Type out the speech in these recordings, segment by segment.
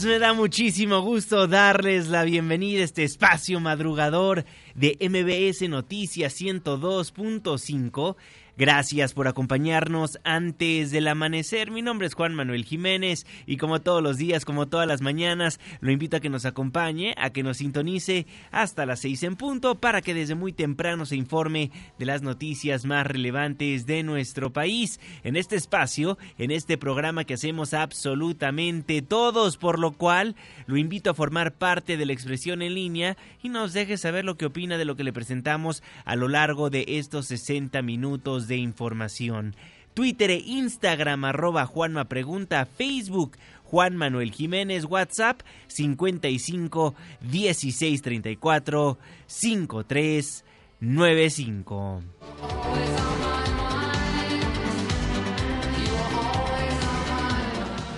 me da muchísimo gusto darles la bienvenida a este espacio madrugador de MBS Noticias 102.5 Gracias por acompañarnos antes del amanecer. Mi nombre es Juan Manuel Jiménez y como todos los días, como todas las mañanas, lo invito a que nos acompañe, a que nos sintonice hasta las seis en punto para que desde muy temprano se informe de las noticias más relevantes de nuestro país. En este espacio, en este programa que hacemos absolutamente todos, por lo cual lo invito a formar parte de la expresión en línea y nos deje saber lo que opina de lo que le presentamos a lo largo de estos 60 minutos de información. Twitter e Instagram arroba Juanma Pregunta, Facebook Juan Manuel Jiménez, WhatsApp 55 16 34 53 95.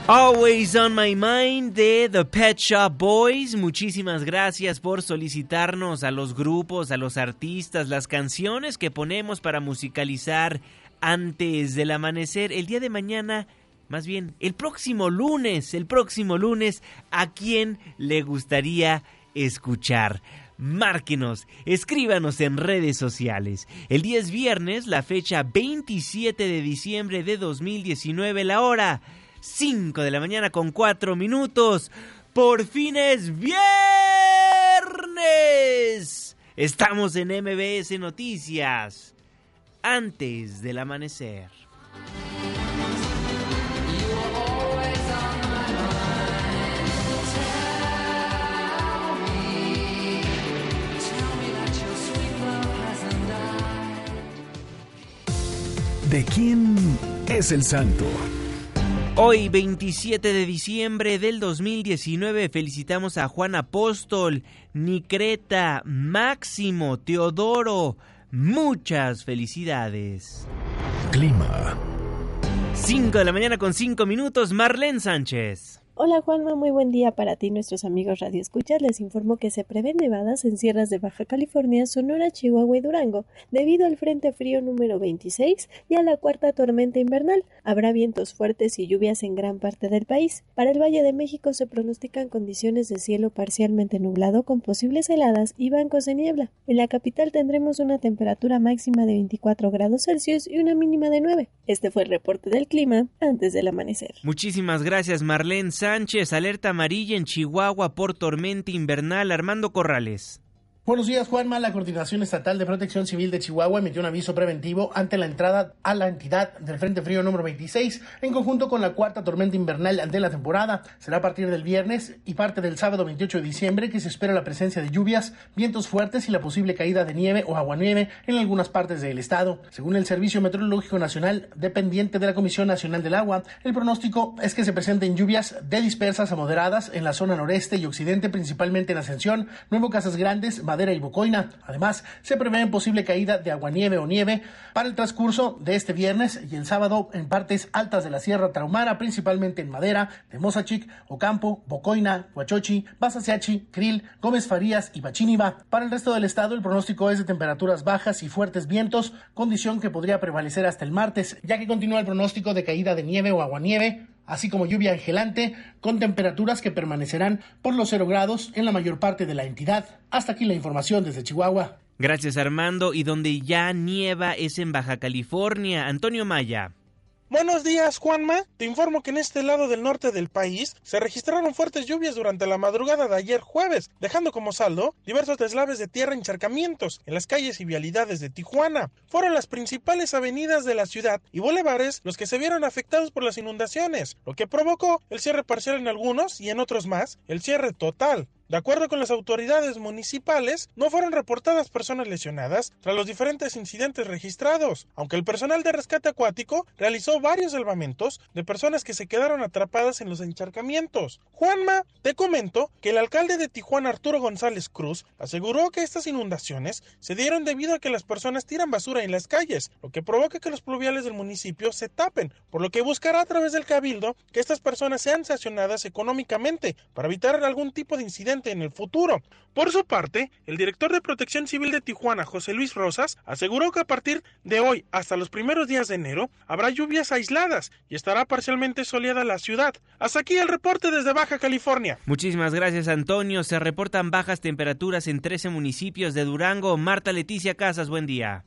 Always on my mind de The Pet Shop Boys. Muchísimas gracias por solicitarnos a los grupos, a los artistas, las canciones que ponemos para musicalizar antes del amanecer. El día de mañana, más bien, el próximo lunes, el próximo lunes, ¿a quién le gustaría escuchar? Márquenos, escríbanos en redes sociales. El día es viernes, la fecha 27 de diciembre de 2019, la hora 5 de la mañana con 4 minutos. Por fin es viernes. Estamos en MBS Noticias. Antes del amanecer. ¿De quién es el santo? Hoy, 27 de diciembre del 2019, felicitamos a Juan Apóstol, Nicreta, Máximo, Teodoro. Muchas felicidades. Clima. 5 de la mañana con 5 minutos, Marlene Sánchez. Hola Juanma, muy buen día para ti nuestros amigos Radio Escuchas. Les informo que se prevén nevadas en sierras de Baja California, Sonora, Chihuahua y Durango, debido al Frente Frío número 26 y a la cuarta tormenta invernal. Habrá vientos fuertes y lluvias en gran parte del país. Para el Valle de México se pronostican condiciones de cielo parcialmente nublado con posibles heladas y bancos de niebla. En la capital tendremos una temperatura máxima de 24 grados Celsius y una mínima de 9. Este fue el reporte del clima antes del amanecer. Muchísimas gracias Marlene Sánchez, alerta amarilla en Chihuahua por tormenta invernal. Armando Corrales. Buenos días, Juanma. La Coordinación Estatal de Protección Civil de Chihuahua emitió un aviso preventivo ante la entrada a la entidad del Frente Frío número 26 en conjunto con la cuarta tormenta invernal de la temporada. Será a partir del viernes y parte del sábado 28 de diciembre que se espera la presencia de lluvias, vientos fuertes y la posible caída de nieve o aguanieve en algunas partes del estado. Según el Servicio Meteorológico Nacional, dependiente de la Comisión Nacional del Agua, el pronóstico es que se presenten lluvias de dispersas a moderadas en la zona noreste y occidente, principalmente en Ascensión, Nuevo Casas Grandes, Madera y Bocoina. Además, se prevé posible caída de aguanieve o nieve para el transcurso de este viernes y el sábado en partes altas de la Sierra Traumara, principalmente en Madera, de Mozachic, Ocampo, Bocoina, Huachochi, Basaseachi, Krill, Gómez Farías y Bachíniva. Para el resto del estado, el pronóstico es de temperaturas bajas y fuertes vientos, condición que podría prevalecer hasta el martes, ya que continúa el pronóstico de caída de nieve o aguanieve así como lluvia angelante con temperaturas que permanecerán por los cero grados en la mayor parte de la entidad. Hasta aquí la información desde Chihuahua. Gracias Armando. Y donde ya nieva es en Baja California. Antonio Maya. Buenos días, Juanma. Te informo que en este lado del norte del país se registraron fuertes lluvias durante la madrugada de ayer jueves, dejando como saldo diversos deslaves de tierra encharcamientos en las calles y vialidades de Tijuana. Fueron las principales avenidas de la ciudad y bulevares los que se vieron afectados por las inundaciones, lo que provocó el cierre parcial en algunos y en otros más el cierre total. De acuerdo con las autoridades municipales, no fueron reportadas personas lesionadas tras los diferentes incidentes registrados, aunque el personal de rescate acuático realizó varios salvamentos de personas que se quedaron atrapadas en los encharcamientos. Juanma, te comento que el alcalde de Tijuana, Arturo González Cruz, aseguró que estas inundaciones se dieron debido a que las personas tiran basura en las calles, lo que provoca que los pluviales del municipio se tapen, por lo que buscará a través del cabildo que estas personas sean sancionadas económicamente para evitar algún tipo de incidente en el futuro. Por su parte, el director de Protección Civil de Tijuana, José Luis Rosas, aseguró que a partir de hoy hasta los primeros días de enero habrá lluvias aisladas y estará parcialmente soleada la ciudad. Hasta aquí el reporte desde Baja California. Muchísimas gracias, Antonio. Se reportan bajas temperaturas en 13 municipios de Durango. Marta Leticia Casas, buen día.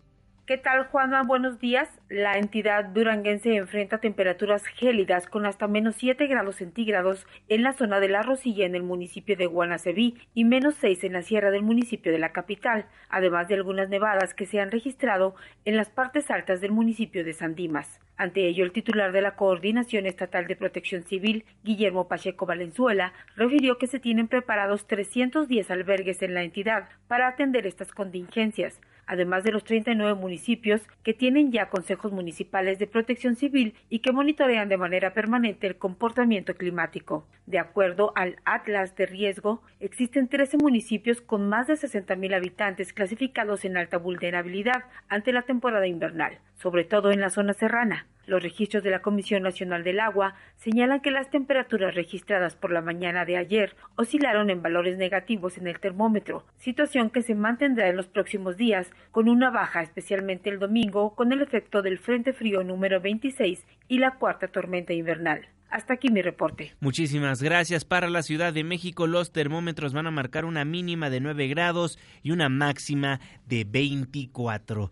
¿Qué tal, Juanma? Buenos días. La entidad duranguense enfrenta temperaturas gélidas con hasta menos 7 grados centígrados en la zona de La Rosilla en el municipio de Guanacebí y menos 6 en la sierra del municipio de la capital, además de algunas nevadas que se han registrado en las partes altas del municipio de San Dimas. Ante ello, el titular de la Coordinación Estatal de Protección Civil, Guillermo Pacheco Valenzuela, refirió que se tienen preparados 310 albergues en la entidad para atender estas contingencias además de los 39 municipios que tienen ya consejos municipales de protección civil y que monitorean de manera permanente el comportamiento climático. De acuerdo al Atlas de Riesgo, existen 13 municipios con más de 60.000 habitantes clasificados en alta vulnerabilidad ante la temporada invernal, sobre todo en la zona serrana. Los registros de la Comisión Nacional del Agua señalan que las temperaturas registradas por la mañana de ayer oscilaron en valores negativos en el termómetro, situación que se mantendrá en los próximos días con una baja especialmente el domingo con el efecto del Frente Frío número 26 y la cuarta tormenta invernal. Hasta aquí mi reporte. Muchísimas gracias. Para la Ciudad de México los termómetros van a marcar una mínima de 9 grados y una máxima de 24.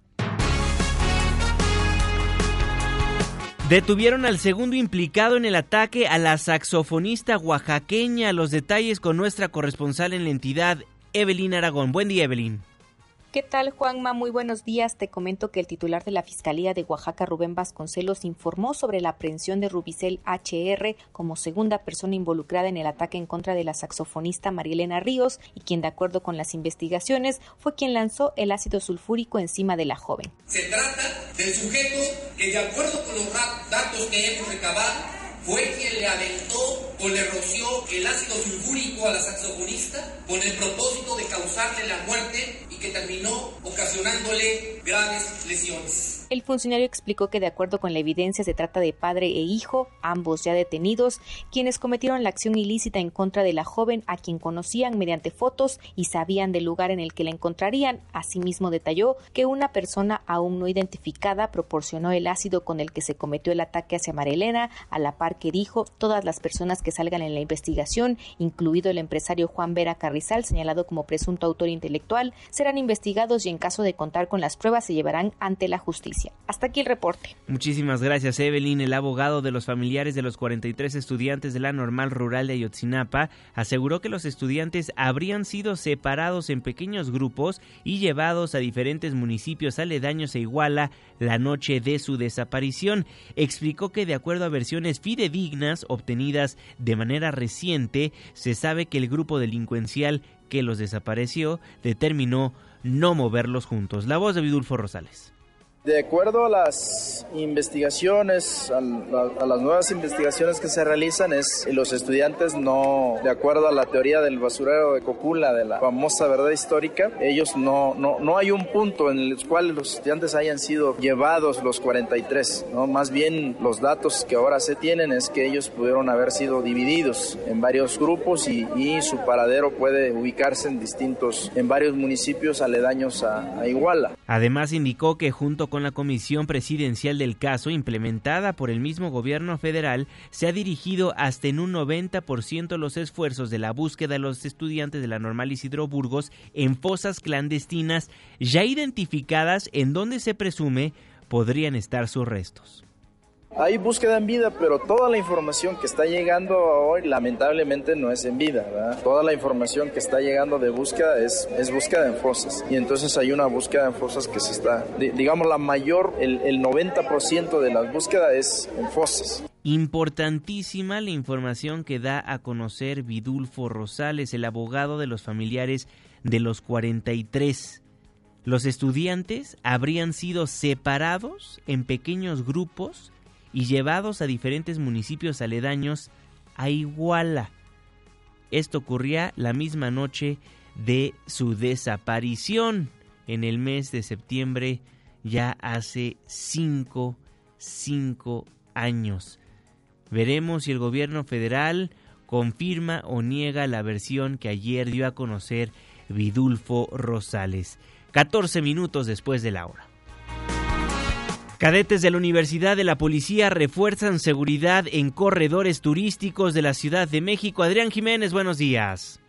Detuvieron al segundo implicado en el ataque a la saxofonista oaxaqueña. Los detalles con nuestra corresponsal en la entidad, Evelyn Aragón. Buen día, Evelyn. ¿Qué tal, Juanma? Muy buenos días. Te comento que el titular de la Fiscalía de Oaxaca, Rubén Vasconcelos, informó sobre la aprehensión de Rubicel HR como segunda persona involucrada en el ataque en contra de la saxofonista Marielena Ríos y quien, de acuerdo con las investigaciones, fue quien lanzó el ácido sulfúrico encima de la joven. Se trata del sujeto que, de acuerdo con los datos que hemos recabado, fue quien le aventó o le roció el ácido sulfúrico a la saxofonista con el propósito de causarle la muerte que terminó ocasionándole graves lesiones. El funcionario explicó que de acuerdo con la evidencia se trata de padre e hijo, ambos ya detenidos, quienes cometieron la acción ilícita en contra de la joven a quien conocían mediante fotos y sabían del lugar en el que la encontrarían. Asimismo detalló que una persona aún no identificada proporcionó el ácido con el que se cometió el ataque hacia Marilena, a la par que dijo todas las personas que salgan en la investigación, incluido el empresario Juan Vera Carrizal, señalado como presunto autor intelectual, serán investigados y en caso de contar con las pruebas se llevarán ante la justicia. Hasta aquí el reporte. Muchísimas gracias, Evelyn. El abogado de los familiares de los 43 estudiantes de la normal rural de Ayotzinapa aseguró que los estudiantes habrían sido separados en pequeños grupos y llevados a diferentes municipios aledaños a Iguala la noche de su desaparición. Explicó que de acuerdo a versiones fidedignas obtenidas de manera reciente, se sabe que el grupo delincuencial que los desapareció determinó no moverlos juntos. La voz de Vidulfo Rosales. De acuerdo a las investigaciones, a, las nuevas investigaciones que se realizan es los estudiantes no, de acuerdo a la teoría del basurero de Cocula, de la famosa verdad histórica, ellos no, no, no hay un punto en el cual los estudiantes hayan sido llevados los 43, ¿no? Más bien los datos que ahora se tienen es que ellos pudieron haber sido divididos en varios grupos y, su paradero puede ubicarse en distintos, en varios municipios aledaños a, a Iguala. Además indicó que junto con la comisión presidencial del caso implementada por el mismo gobierno federal, se ha dirigido hasta en un 90% los esfuerzos de la búsqueda de los estudiantes de la normal Isidro Burgos en fosas clandestinas ya identificadas en donde se presume podrían estar sus restos. Hay búsqueda en vida, pero toda la información que está llegando hoy lamentablemente no es en vida. Toda la información que está llegando de búsqueda es, es búsqueda en fosas. Y entonces hay una búsqueda en fosas que se está, digamos, la mayor, el, el 90% de las búsquedas es en fosas. Importantísima la información que da a conocer Vidulfo Rosales, el abogado de los familiares de los 43. Los estudiantes habrían sido separados en pequeños grupos y llevados a diferentes municipios aledaños a Iguala. Esto ocurría la misma noche de su desaparición en el mes de septiembre, ya hace cinco, cinco años. Veremos si el gobierno federal confirma o niega la versión que ayer dio a conocer Vidulfo Rosales. 14 minutos después de la hora. Cadetes de la Universidad de la Policía refuerzan seguridad en corredores turísticos de la Ciudad de México. Adrián Jiménez, buenos días.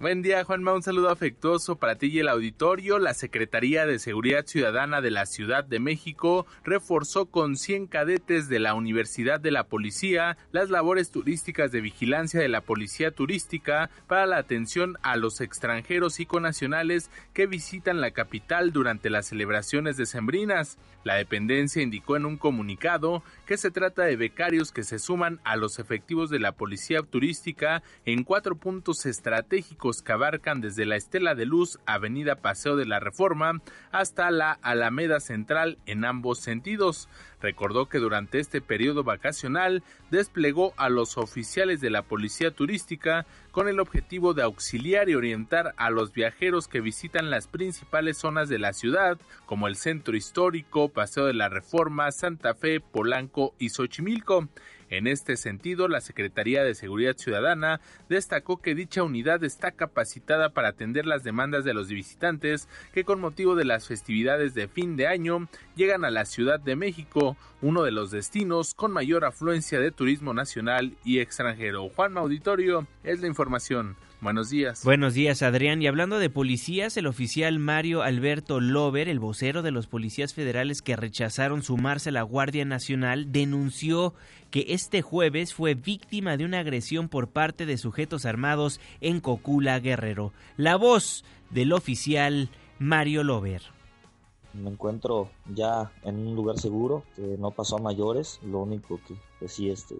Buen día, Juanma. Un saludo afectuoso para ti y el auditorio. La Secretaría de Seguridad Ciudadana de la Ciudad de México reforzó con 100 cadetes de la Universidad de la Policía las labores turísticas de vigilancia de la Policía Turística para la atención a los extranjeros y conacionales que visitan la capital durante las celebraciones decembrinas. La dependencia indicó en un comunicado que se trata de becarios que se suman a los efectivos de la Policía Turística en cuatro puntos estratégicos que abarcan desde la Estela de Luz, Avenida Paseo de la Reforma, hasta la Alameda Central en ambos sentidos. Recordó que durante este periodo vacacional desplegó a los oficiales de la Policía Turística con el objetivo de auxiliar y orientar a los viajeros que visitan las principales zonas de la ciudad, como el Centro Histórico, Paseo de la Reforma, Santa Fe, Polanco y Xochimilco. En este sentido, la Secretaría de Seguridad Ciudadana destacó que dicha unidad está capacitada para atender las demandas de los visitantes que con motivo de las festividades de fin de año llegan a la Ciudad de México, uno de los destinos con mayor afluencia de turismo nacional y extranjero. Juan Auditorio es la información. Buenos días. Buenos días, Adrián. Y hablando de policías, el oficial Mario Alberto Lover, el vocero de los policías federales que rechazaron sumarse a la Guardia Nacional, denunció que este jueves fue víctima de una agresión por parte de sujetos armados en Cocula Guerrero. La voz del oficial Mario Lover. Me encuentro ya en un lugar seguro, que no pasó a mayores, lo único que, que sí este,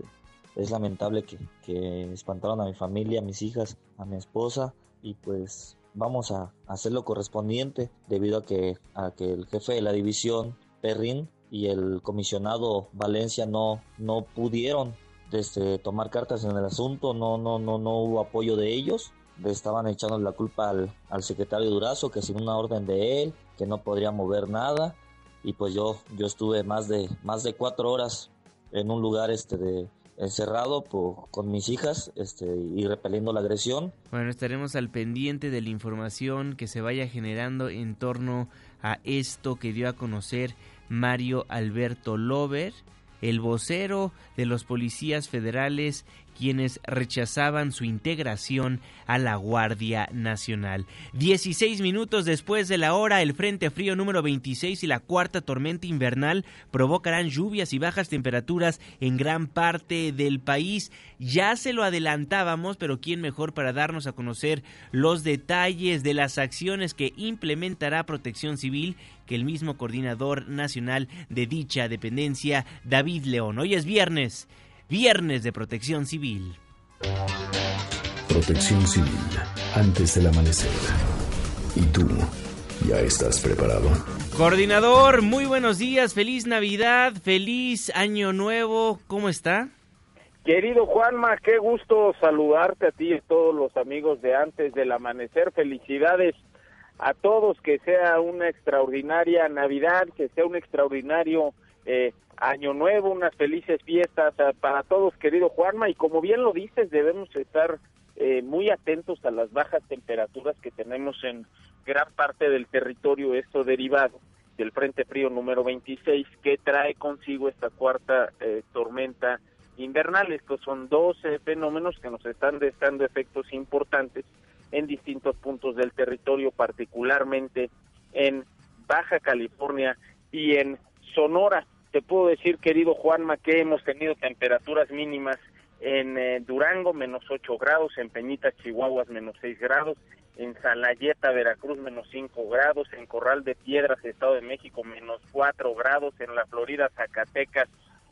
es lamentable que, que, espantaron a mi familia, a mis hijas, a mi esposa y pues vamos a hacer lo correspondiente debido a que, a que el jefe de la división, Perrin, y el comisionado Valencia no, no pudieron este, tomar cartas en el asunto, no, no, no, no hubo apoyo de ellos, estaban echando la culpa al, al, secretario Durazo, que sin una orden de él, que no podría mover nada, y pues yo, yo estuve más de, más de cuatro horas en un lugar este de encerrado por, con mis hijas este, y repeliendo la agresión. Bueno, estaremos al pendiente de la información que se vaya generando en torno a esto que dio a conocer Mario Alberto Lover, el vocero de los policías federales quienes rechazaban su integración a la Guardia Nacional. 16 minutos después de la hora, el Frente Frío número 26 y la cuarta tormenta invernal provocarán lluvias y bajas temperaturas en gran parte del país. Ya se lo adelantábamos, pero ¿quién mejor para darnos a conocer los detalles de las acciones que implementará Protección Civil que el mismo coordinador nacional de dicha dependencia, David León? Hoy es viernes. Viernes de Protección Civil. Protección Civil, antes del amanecer. ¿Y tú ¿Ya estás preparado? Coordinador, muy buenos días, feliz Navidad, feliz Año Nuevo, ¿cómo está? Querido Juanma, qué gusto saludarte a ti y a todos los amigos de antes del amanecer. Felicidades a todos, que sea una extraordinaria Navidad, que sea un extraordinario eh, Año Nuevo, unas felices fiestas eh, para todos, querido Juanma. Y como bien lo dices, debemos estar eh, muy atentos a las bajas temperaturas que tenemos en gran parte del territorio, esto derivado del Frente Frío número 26, que trae consigo esta cuarta tormenta invernal. Estos son dos fenómenos que nos están dando efectos importantes en distintos puntos del territorio, particularmente en Baja California y en Sonora. Te puedo decir, querido Juanma, que hemos tenido temperaturas mínimas en eh, Durango, menos 8 grados, en Peñitas, Chihuahuas, menos 6 grados, en Salayeta, Veracruz, menos 5 grados, en Corral de Piedras, Estado de México, menos 4 grados, en la Florida, Zacatecas,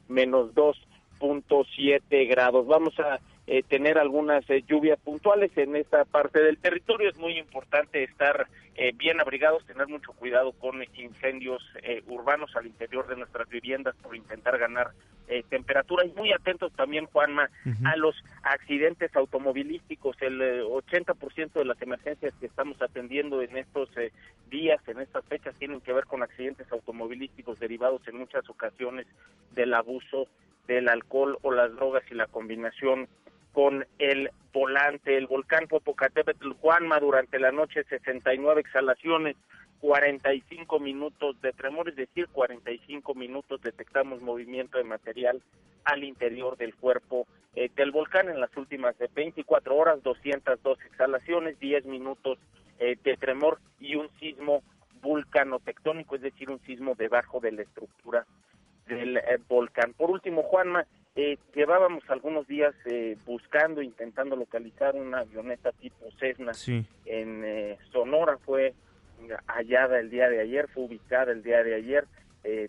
menos 2 punto siete grados. Vamos a eh, tener algunas eh, lluvias puntuales en esta parte del territorio. Es muy importante estar eh, bien abrigados, tener mucho cuidado con incendios urbanos al interior de nuestras viviendas por intentar ganar temperatura y muy atentos también, Juanma, a los accidentes automovilísticos. El 80% de las emergencias que estamos atendiendo en estos días, en estas fechas, tienen que ver con accidentes automovilísticos derivados en muchas ocasiones del abuso del alcohol o las drogas y la combinación con el volante. El volcán Popocatépetl Juanma durante la noche 69 exhalaciones, 45 minutos de tremor, es decir, 45 minutos detectamos movimiento de material al interior del cuerpo eh, del volcán en las últimas de 24 horas, 202 exhalaciones, 10 minutos eh, de tremor y un sismo vulcanotectónico, es decir, un sismo debajo de la estructura del eh, volcán. Por último, Juanma, eh, llevábamos algunos días eh, buscando, intentando localizar una avioneta tipo Cessna en Sonora. Fue hallada el día de ayer, fue ubicada el día de ayer.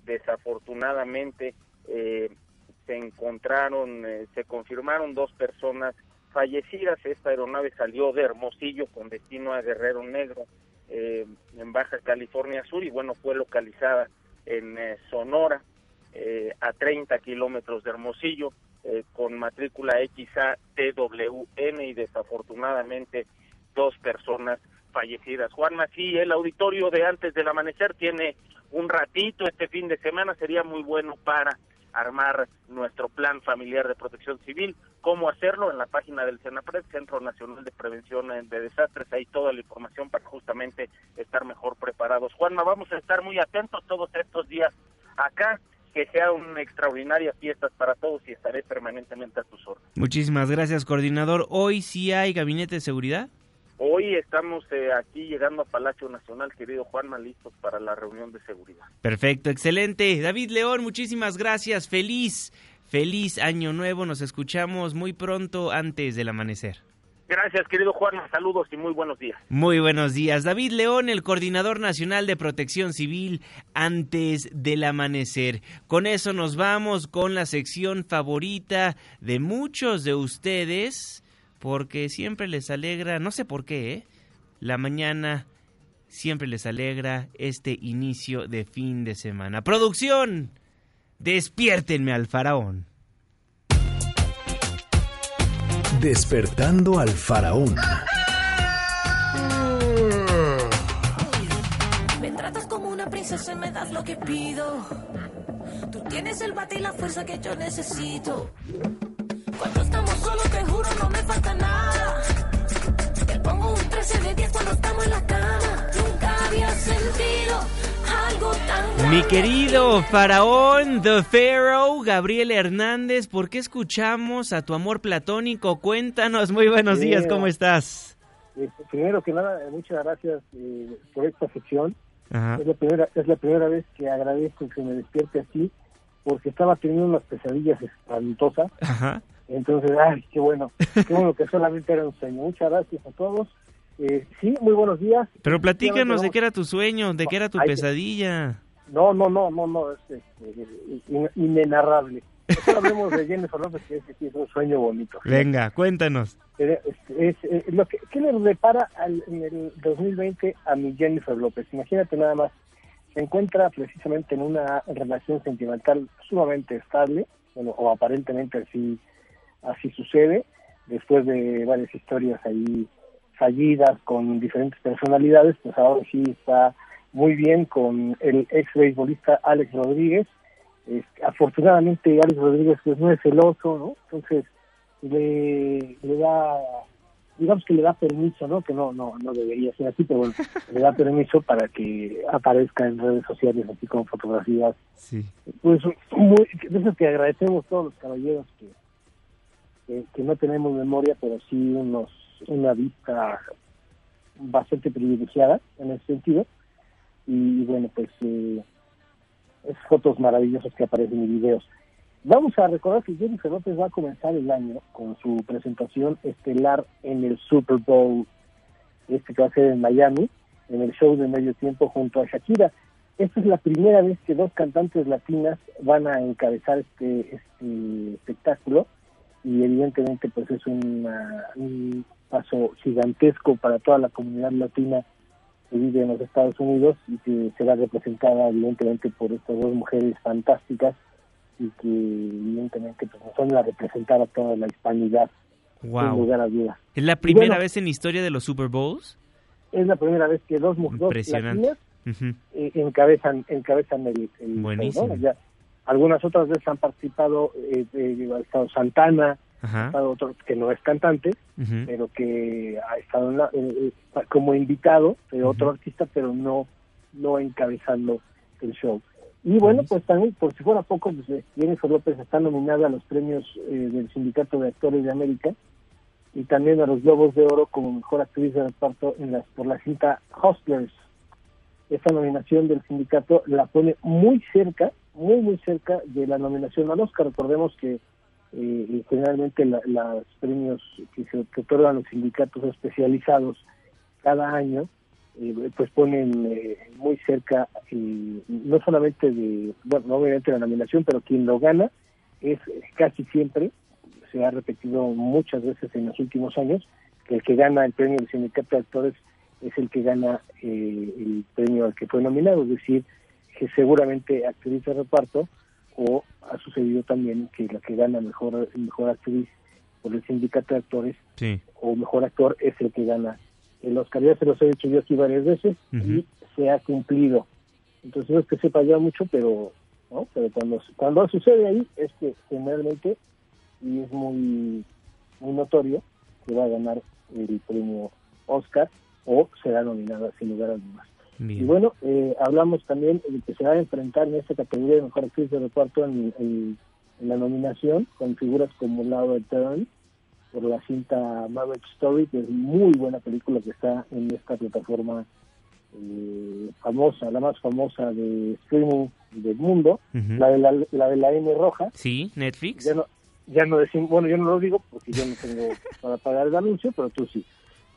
desafortunadamente se encontraron, se confirmaron dos personas fallecidas. Esta aeronave salió de Hermosillo con destino a Guerrero Negro en Baja California Sur y bueno, fue localizada en Sonora. Eh, a 30 kilómetros de Hermosillo, eh, con matrícula XATWN y desafortunadamente dos personas fallecidas. Juanma, sí, el auditorio de antes del amanecer tiene un ratito este fin de semana, sería muy bueno para armar nuestro plan familiar de protección civil. ¿Cómo hacerlo? En la página del CENAPRED, Centro Nacional de Prevención de Desastres, hay toda la información para justamente estar mejor preparados. Juanma, vamos a estar muy atentos todos estos días acá que sea una extraordinaria fiesta para todos y estaré permanentemente a tus órdenes. Muchísimas gracias, coordinador. ¿Hoy sí hay gabinete de seguridad? Hoy estamos eh, aquí llegando a Palacio Nacional, querido Juanma, listos para la reunión de seguridad. Perfecto, excelente. David León, muchísimas gracias. Feliz, feliz año nuevo. Nos escuchamos muy pronto antes del amanecer. Gracias, querido Juan. Saludos y muy buenos días. Muy buenos días. David León, el Coordinador Nacional de Protección Civil, antes del amanecer. Con eso nos vamos con la sección favorita de muchos de ustedes, porque siempre les alegra, no sé por qué, ¿eh? la mañana siempre les alegra este inicio de fin de semana. Producción, despiértenme al faraón. Despertando al faraón. Me tratas como una princesa y me das lo que pido. Tú tienes el bate y la fuerza que yo necesito. Cuando estamos solos, te juro, no me falta nada. Mi querido faraón, The Pharaoh, Gabriel Hernández, ¿por qué escuchamos a tu amor platónico? Cuéntanos, muy buenos días, ¿cómo estás? Eh, primero que nada, muchas gracias eh, por esta sección. Es la, primera, es la primera vez que agradezco que me despierte así, porque estaba teniendo unas pesadillas espantosas. Entonces, ay, qué bueno, qué bueno que solamente era un sueño. Muchas gracias a todos eh, sí, muy buenos días. Pero platícanos de qué era tu sueño, de qué era tu pesadilla. No, no, no, no, no, es, este, inenarrable. Hablemos de Jennifer López, que es un sueño bonito. Venga, cuéntanos. Es, lo que, ¿Qué le repara en el 2020 a mi Jennifer López? Imagínate nada más, se encuentra precisamente en una relación sentimental sumamente estable, bueno, o aparentemente así, así sucede, después de varias historias ahí fallidas con diferentes personalidades, pues ahora sí está muy bien con el ex beisbolista Alex Rodríguez. afortunadamente Alex Rodríguez pues no es celoso, ¿no? Entonces le, le da, digamos que le da permiso, ¿no? Que no, no, no debería ser así, pero bueno, le da permiso para que aparezca en redes sociales así con fotografías. Sí. Pues muy, eso que agradecemos todos los caballeros que, que no tenemos memoria, pero sí unos una vista bastante privilegiada en ese sentido. Y, bueno, pues eh, es fotos maravillosas que aparecen en videos. Vamos a recordar que Jennifer López va a comenzar el año con su presentación estelar en el Super Bowl, este que va a ser en Miami, en el show de medio tiempo junto a Shakira. Esta es la primera vez que dos cantantes latinas van a encabezar este, este espectáculo y evidentemente pues es un paso gigantesco para toda la comunidad latina que vive en los Estados Unidos y que será representada evidentemente por estas dos mujeres fantásticas y que evidentemente pues, nos van a representar a toda la hispanidad wow. lugar a dudas. ¿Es la primera vez en la historia de los Super Bowls? Es la primera vez que dos mujeres latinas eh, encabezan, encabezan el, el Buenísimo. algunas otras veces han participado eh, de, otro que no es cantante, pero que ha estado como invitado de otro artista, pero no, no encabezando el show. Y bueno, pues también, por si fuera poco, pues eh, Jennifer López está nominada a los premios eh, del Sindicato de Actores de América y también a los Globos de Oro como mejor actriz de reparto en las, por la cinta Hustlers. Esta nominación del sindicato la pone muy cerca, muy, muy cerca de la nominación al Oscar. Recordemos que generalmente los premios que se otorgan los sindicatos especializados cada año eh, pues ponen eh, muy cerca eh, no solamente de bueno obviamente la nominación pero quien lo gana es casi siempre se ha repetido muchas veces en los últimos años que el que gana el premio del sindicato de actores es el que gana el premio al que fue nominado es decir que seguramente actriz de reparto o sucedido también que la que gana mejor mejor actriz por el sindicato de actores o mejor actor es el que gana el Oscar. Ya se los he dicho yo aquí varias veces y se ha cumplido. Entonces no es que sepa ya mucho, pero ¿no? pero cuando cuando sucede ahí es que generalmente y es muy muy notorio que va a ganar el premio Oscar o será nominada sin lugar a dudas. Y bueno, eh, hablamos también de que se va a enfrentar en esta categoría de mejor actriz de reparto en, la nominación con figuras como Laura Dern por la cinta Marriage Story, que es muy buena película que está en esta plataforma eh, famosa, la más famosa de streaming del mundo, la, de la, la, de la M roja. Sí, Netflix. Ya no, ya no decimos, bueno, yo no lo digo porque yo no tengo para pagar el anuncio, pero tú sí.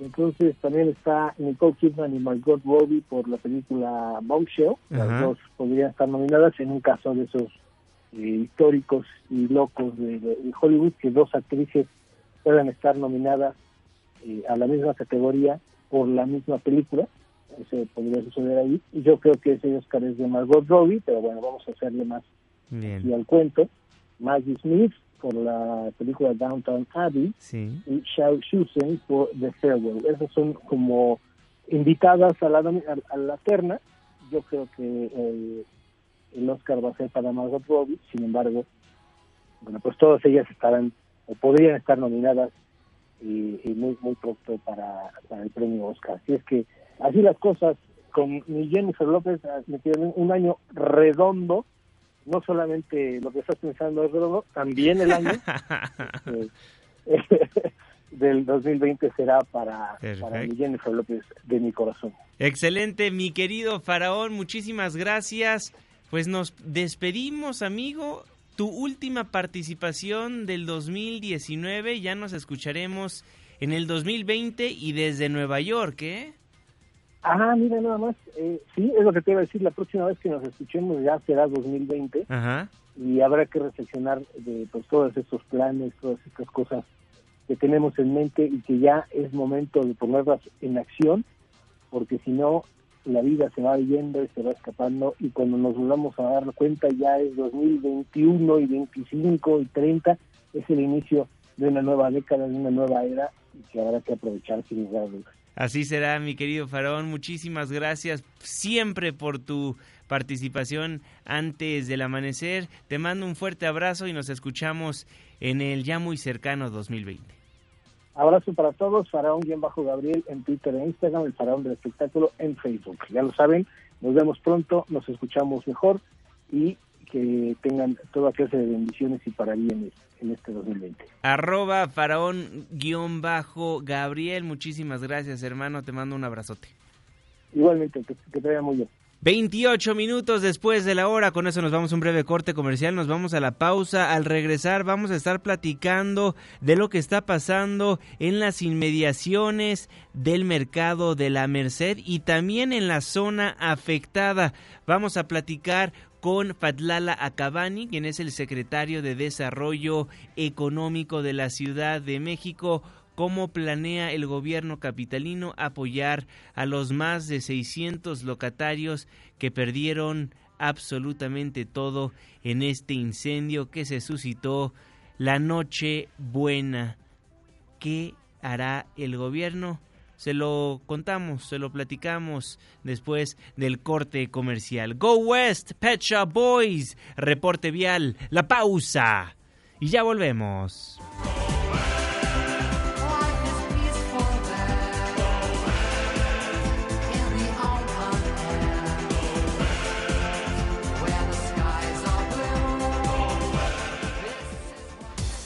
Entonces también está Nicole Kidman y Margot Robbie por la película Bombshell. Las dos podrían estar nominadas en un caso de esos eh, históricos y locos de, Hollywood, que dos actrices puedan estar nominadas eh, a la misma categoría por la misma película. Eso podría suceder ahí. Y yo creo que ese Oscar es de Margot Robbie, pero bueno, vamos a hacerle más y al cuento. Maggie Smith por la película Downtown Abbey y Xiao Shusen por The Farewell. Esas son como invitadas a la, a, la terna. Yo creo que el, el, Oscar va a ser para Margot Robbie, sin embargo, bueno, pues todas ellas estarán o podrían estar nominadas y, muy muy pronto para, para, el premio Oscar. Así es que así las cosas con mi Jennifer López ah, me tienen un año redondo no solamente lo que estás pensando es redondo, también el año eh, del 2020 será para, para Jennifer López de mi corazón. Excelente, mi querido Faraón, muchísimas gracias. Pues nos despedimos, amigo. Tu última participación del 2019, ya nos escucharemos en el 2020 y desde Nueva York, ¿eh? Ah, mira, nada más. Eh, sí, es lo que te iba a decir. La próxima vez que nos escuchemos ya será 2020. Y habrá que reflexionar de pues, todos estos planes, todas estas cosas que tenemos en mente y que ya es momento de ponerlas en acción, porque si no, la vida se va yendo y se va escapando y cuando nos volvamos a dar cuenta ya es 2021 y 25 y 30, es el inicio de una nueva década, de una nueva era y que habrá que aprovechar sin lugar a dudas. Así será, mi querido Faraón. Muchísimas gracias siempre por tu participación antes del amanecer. Te mando un fuerte abrazo y nos escuchamos en el ya muy cercano 2020. Abrazo para todos, Faraón-Gabriel en Twitter e Instagram, el Faraón del Espectáculo en Facebook. Ya lo saben, nos vemos pronto, nos escuchamos mejor y que tengan toda clase de bendiciones y para bien en este 2020. Arroba faraón-gabriel, muchísimas gracias hermano, te mando un abrazote. Igualmente, que, te vaya muy bien. 28 minutos después de la hora, con eso nos vamos a un breve corte comercial, nos vamos a la pausa. Al regresar vamos a estar platicando de lo que está pasando en las inmediaciones del mercado de la Merced y también en la zona afectada. Vamos a platicar con Fatlala Acabani, quien es el secretario de Desarrollo Económico de la Ciudad de México cómo planea el gobierno capitalino apoyar a los más de 600 locatarios que perdieron absolutamente todo en este incendio que se suscitó la noche buena. ¿Qué hará el gobierno? Se lo contamos, se lo platicamos después del corte comercial. Go West, Pet Shop Boys, reporte vial, la pausa. Y ya volvemos.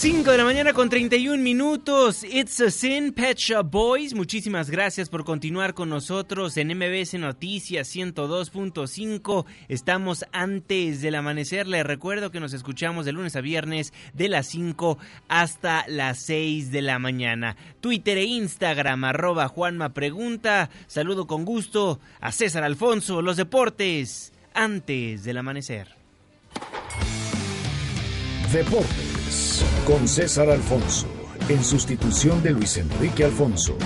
De la mañana con 31 minutos. It's a Sin Pet Shop Boys. Muchísimas gracias por continuar con nosotros en MBS Noticias 102.5. Estamos antes del amanecer. Les recuerdo que nos escuchamos de lunes a viernes de las 5 hasta las 6 de la mañana. Twitter e Instagram, arroba Juanma Pregunta. Saludo con gusto a César Alfonso, los deportes, antes del amanecer. Deportes con César Alfonso, en sustitución de Luis Enrique Alfonso.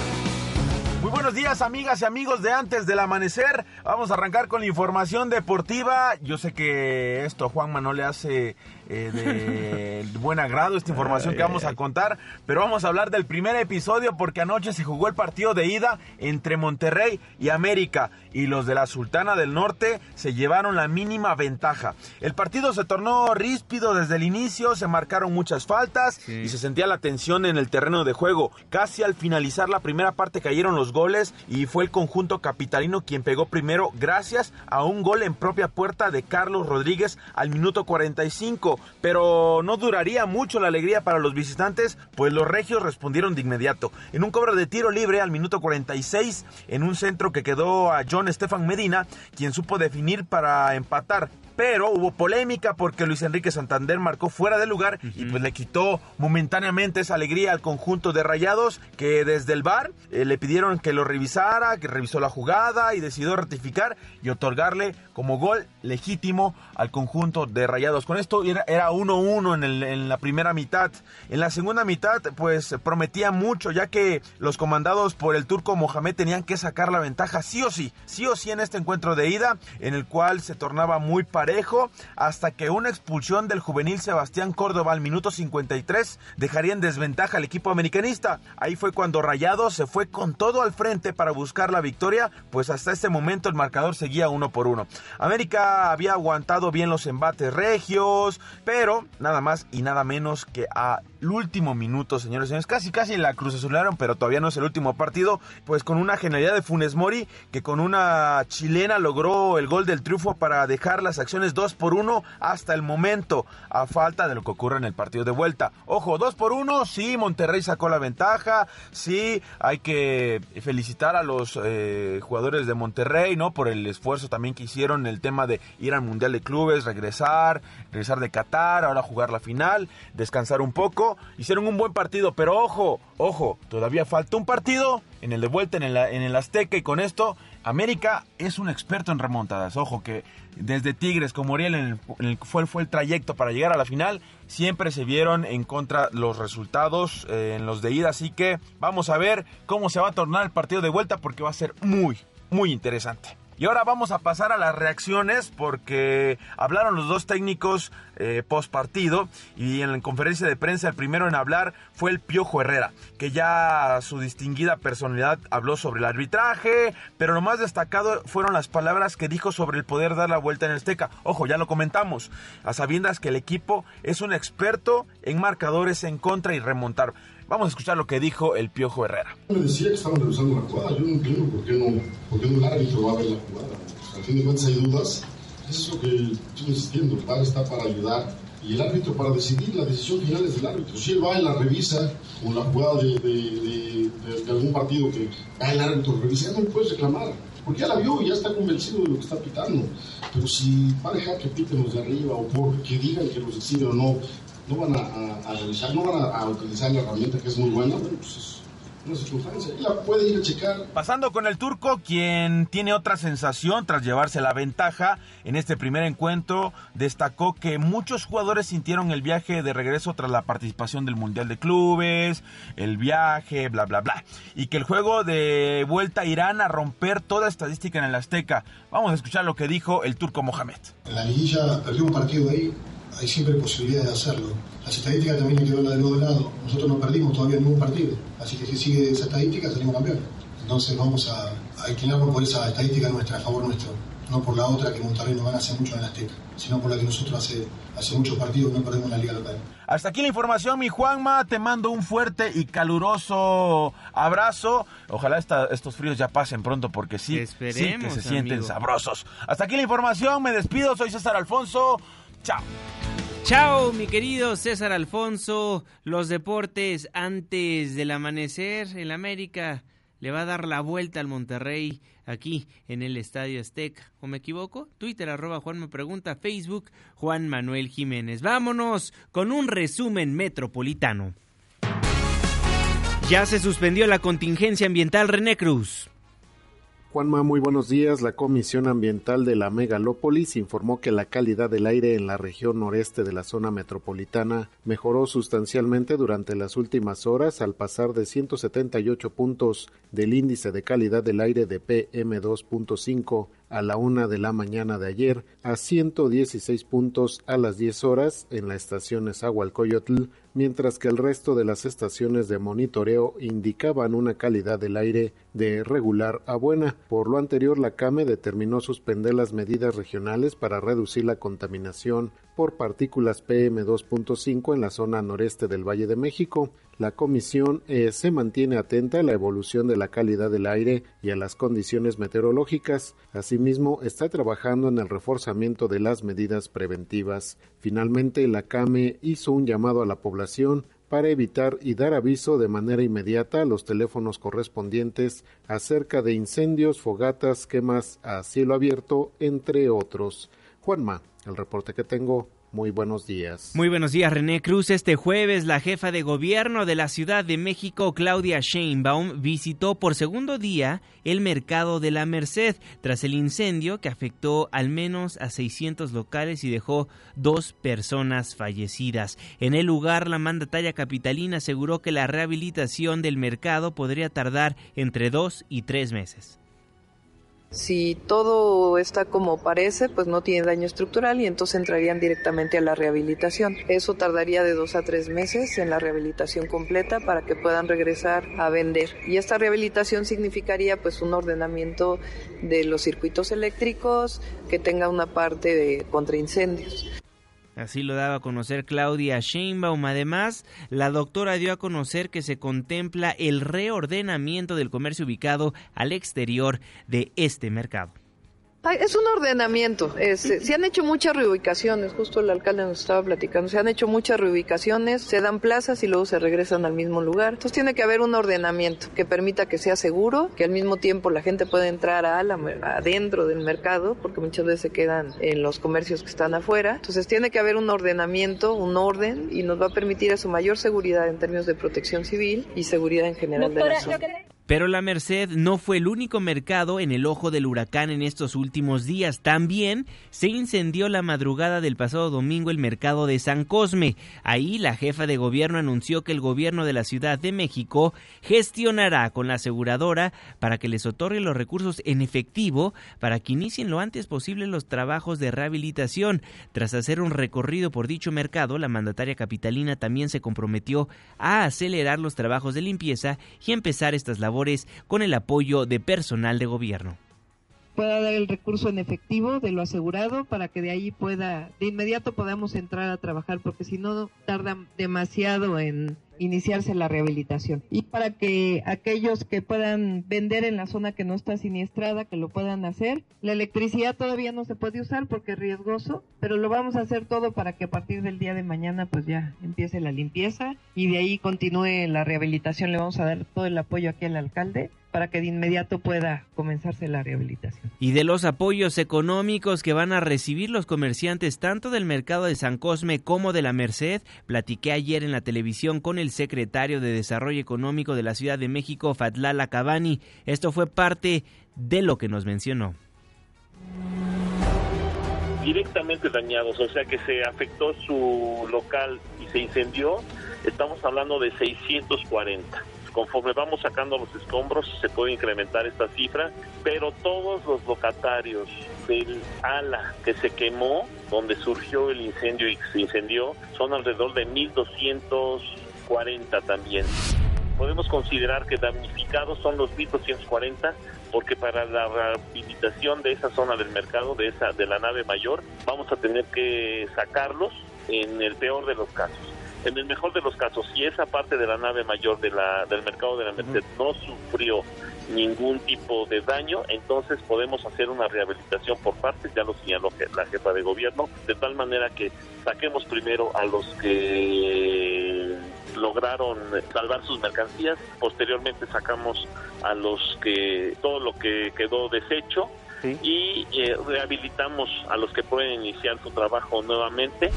Buenos días amigas y amigos de antes del amanecer. Vamos a arrancar con la información deportiva. Yo sé que esto a Juanma no le hace eh, de buen agrado esta información que vamos a contar, pero vamos a hablar del primer episodio porque anoche se jugó el partido de ida entre Monterrey y América y los de la Sultana del Norte se llevaron la mínima ventaja. El partido se tornó ríspido desde el inicio, se marcaron muchas faltas y se sentía la tensión en el terreno de juego. Casi al finalizar la primera parte cayeron los goles y fue el conjunto capitalino quien pegó primero gracias a un gol en propia puerta de Carlos Rodríguez al minuto 45 pero no duraría mucho la alegría para los visitantes, pues los regios respondieron de inmediato. En un cobro de tiro libre al minuto 46, en un centro que quedó a John Estefan Medina, quien supo definir para empatar pero hubo polémica porque Luis Enrique Santander marcó fuera de lugar y pues le quitó momentáneamente esa alegría al conjunto de Rayados que desde el bar eh, le pidieron que lo revisara, que revisó la jugada y decidió ratificar y otorgarle como gol legítimo al conjunto de Rayados. Con esto era 1-1 en, en la primera mitad. En la segunda mitad pues prometía mucho ya que los comandados por el turco Mohamed tenían que sacar la ventaja sí o sí, sí o sí en este encuentro de ida en el cual se tornaba muy hasta que una expulsión del juvenil Sebastián Córdoba al minuto 53 dejaría en desventaja al equipo americanista. Ahí fue cuando Rayado se fue con todo al frente para buscar la victoria, pues hasta ese momento el marcador seguía uno por uno. América había aguantado bien los embates regios, pero nada más y nada menos que a el último minuto, señores y señores. Casi, casi la Cruz Azularon, pero todavía no es el último partido. Pues con una genialidad de Funes Mori, que con una chilena logró el gol del triunfo para dejar las acciones 2 por 1 hasta el momento, a falta de lo que ocurre en el partido de vuelta. Ojo, 2 por 1, sí, Monterrey sacó la ventaja, sí, hay que felicitar a los eh, jugadores de Monterrey, ¿no? Por el esfuerzo también que hicieron en el tema de ir al Mundial de Clubes, regresar, regresar de Qatar, ahora jugar la final, descansar un poco. Hicieron un buen partido, pero ojo, ojo, todavía falta un partido en el de vuelta en el, en el Azteca y con esto América es un experto en remontadas. Ojo que desde Tigres como Oriel en el, fue, fue, el trayecto para llegar a la final, siempre se vieron en contra los resultados eh, en los de ida. Así que vamos a ver cómo se va a tornar el partido de vuelta porque va a ser muy, muy interesante. Y ahora vamos a pasar a las reacciones porque hablaron los dos técnicos eh, post partido y en la conferencia de prensa el primero en hablar fue el Piojo Herrera, que ya su distinguida personalidad habló sobre el arbitraje, pero lo más destacado fueron las palabras que dijo sobre el poder dar la vuelta en el Azteca. Ojo, ya lo comentamos, a sabiendas que el equipo es un experto en marcadores en contra y remontar. Vamos a escuchar lo que dijo el Piojo Herrera. Me decía que estaban revisando la jugada. Yo no entiendo por qué no, por qué no el árbitro va a ver la jugada. Al fin de cuentas hay dudas. Eso es lo que estoy insistiendo. El VAR está para ayudar y el árbitro para decidir. La decisión final es del árbitro. Si él va y la revisa con la jugada de, de, de, de algún partido que va el árbitro revisa, no puedes reclamar. Porque ya la vio y ya está convencido de lo que está pitando. Pero si va a dejar que piten los de arriba o porque digan que los exhiben o no, no van a, a, a revisar, no van a, a, utilizar la herramienta que es muy buena, bueno, pues es una circunstancia. Y la puede ir a checar. Pasando con el turco, quien tiene otra sensación tras llevarse la ventaja en este primer encuentro, destacó que muchos jugadores sintieron el viaje de regreso tras la participación del Mundial de Clubes, el viaje, bla, bla, bla. Y que el juego de vuelta irán a romper toda estadística en el Azteca. Vamos a escuchar lo que dijo el turco Mohamed. La liguilla perdió un partido ahí, hay siempre posibilidades de hacerlo. Las estadísticas también hay que verlas del otro lado. Nosotros no perdimos todavía ningún partido, así que si sigue esa estadística salimos campeones. Entonces vamos a, a inclinarnos por esa estadística nuestra, a favor nuestro, no por la otra que Monterrey nos gana hace mucho en la Azteca, sino por la que nosotros hace, hace muchos partidos no perdemos en la liga local. Hasta aquí la información, mi Juanma. Te mando un fuerte y caluroso abrazo. Ojalá esta, estos fríos ya pasen pronto porque sí, sí que se sienten amigo. sabrosos. Hasta aquí la información. Me despido. Soy César Alfonso. Chao. Chao, mi querido César Alfonso. Los deportes antes del amanecer. El América le va a dar la vuelta al Monterrey aquí en el Estadio Azteca. ¿O me equivoco? Twitter arroba Juan me pregunta, Facebook Juan Manuel Jiménez. Vámonos con un resumen metropolitano. Ya se suspendió la contingencia ambiental René Cruz. Juanma, muy buenos días. La Comisión Ambiental de la Megalópolis informó que la calidad del aire en la región noreste de la zona metropolitana mejoró sustancialmente durante las últimas horas al pasar de 178 puntos del índice de calidad del aire de PM2.5 a la una de la mañana de ayer a 116 puntos a las 10 horas en la estación Esahualcoyotl, mientras que el resto de las estaciones de monitoreo indicaban una calidad del aire de regular a buena. Por lo anterior, la CAME determinó suspender las medidas regionales para reducir la contaminación por partículas PM2.5 en la zona noreste del Valle de México. La comisión eh, se mantiene atenta a la evolución de la calidad del aire y a las condiciones meteorológicas. Asimismo, está trabajando en el reforzamiento de las medidas preventivas. Finalmente, la CAME hizo un llamado a la población para evitar y dar aviso de manera inmediata a los teléfonos correspondientes acerca de incendios, fogatas, quemas a cielo abierto, entre otros. Juanma, el reporte que tengo. Muy buenos días. Muy buenos días, René Cruz. Este jueves, la jefa de gobierno de la Ciudad de México, Claudia Sheinbaum, visitó por segundo día el mercado de la Merced tras el incendio que afectó al menos a 600 locales y dejó dos personas fallecidas. En el lugar, la mandataria capitalina aseguró que la rehabilitación del mercado podría tardar entre dos y tres meses. Si todo está como parece, pues no tiene daño estructural y entonces entrarían directamente a la rehabilitación. Eso tardaría de dos a tres meses en la rehabilitación completa para que puedan regresar a vender. Y esta rehabilitación significaría pues un ordenamiento de los circuitos eléctricos que tenga una parte de contraincendios. Así lo daba a conocer Claudia Sheinbaum. Además, la doctora dio a conocer que se contempla el reordenamiento del comercio ubicado al exterior de este mercado. Es un ordenamiento. Eh, se han hecho muchas reubicaciones, justo el alcalde nos estaba platicando. Se han hecho muchas reubicaciones, se dan plazas y luego se regresan al mismo lugar. Entonces tiene que haber un ordenamiento que permita que sea seguro, que al mismo tiempo la gente pueda entrar a adentro del mercado, porque muchas veces se quedan en los comercios que están afuera. Entonces tiene que haber un ordenamiento, un orden, y nos va a permitir a su mayor seguridad en términos de protección civil y seguridad en general de la zona. Pero la Merced no fue el único mercado en el ojo del huracán en estos últimos días. También se incendió la madrugada del pasado domingo el mercado de San Cosme. Ahí la jefa de gobierno anunció que el gobierno de la Ciudad de México gestionará con la aseguradora para que les otorgue los recursos en efectivo para que inicien lo antes posible los trabajos de rehabilitación. Tras hacer un recorrido por dicho mercado, la mandataria capitalina también se comprometió a acelerar los trabajos de limpieza y empezar estas labores con el apoyo de personal de gobierno. Pueda dar el recurso en efectivo de lo asegurado para que de ahí pueda, de inmediato podamos entrar a trabajar, porque si no tarda demasiado en iniciarse la rehabilitación. Y para que aquellos que puedan vender en la zona que no está siniestrada, que lo puedan hacer. La electricidad todavía no se puede usar porque es riesgoso, pero lo vamos a hacer todo para que a partir del día de mañana pues ya empiece la limpieza y de ahí continúe la rehabilitación. Le vamos a dar todo el apoyo aquí al alcalde para que de inmediato pueda comenzarse la rehabilitación. Y de los apoyos económicos que van a recibir los comerciantes tanto del mercado de San Cosme como de la Merced, platiqué ayer en la televisión con el secretario de Desarrollo Económico de la Ciudad de México, Fatlala Cabani. Esto fue parte de lo que nos mencionó directamente dañados, o sea que se afectó su local y se incendió, estamos hablando de 640 conforme vamos sacando los escombros se puede incrementar esta cifra, pero todos los locatarios del ala que se quemó, donde surgió el incendio y se incendió, son alrededor de 1.240 también. Podemos considerar que damnificados son los 1.240 porque para la rehabilitación de esa zona del mercado, de esa de la nave mayor, vamos a tener que sacarlos en el peor de los casos. En el mejor de los casos, si esa parte de la nave mayor de la, del mercado de la Merced no sufrió ningún tipo de daño, entonces podemos hacer una rehabilitación por partes, ya lo señaló la jefa de gobierno, de tal manera que saquemos primero a los que lograron salvar sus mercancías, posteriormente sacamos a los que todo lo que quedó deshecho y eh, rehabilitamos a los que pueden iniciar su trabajo nuevamente.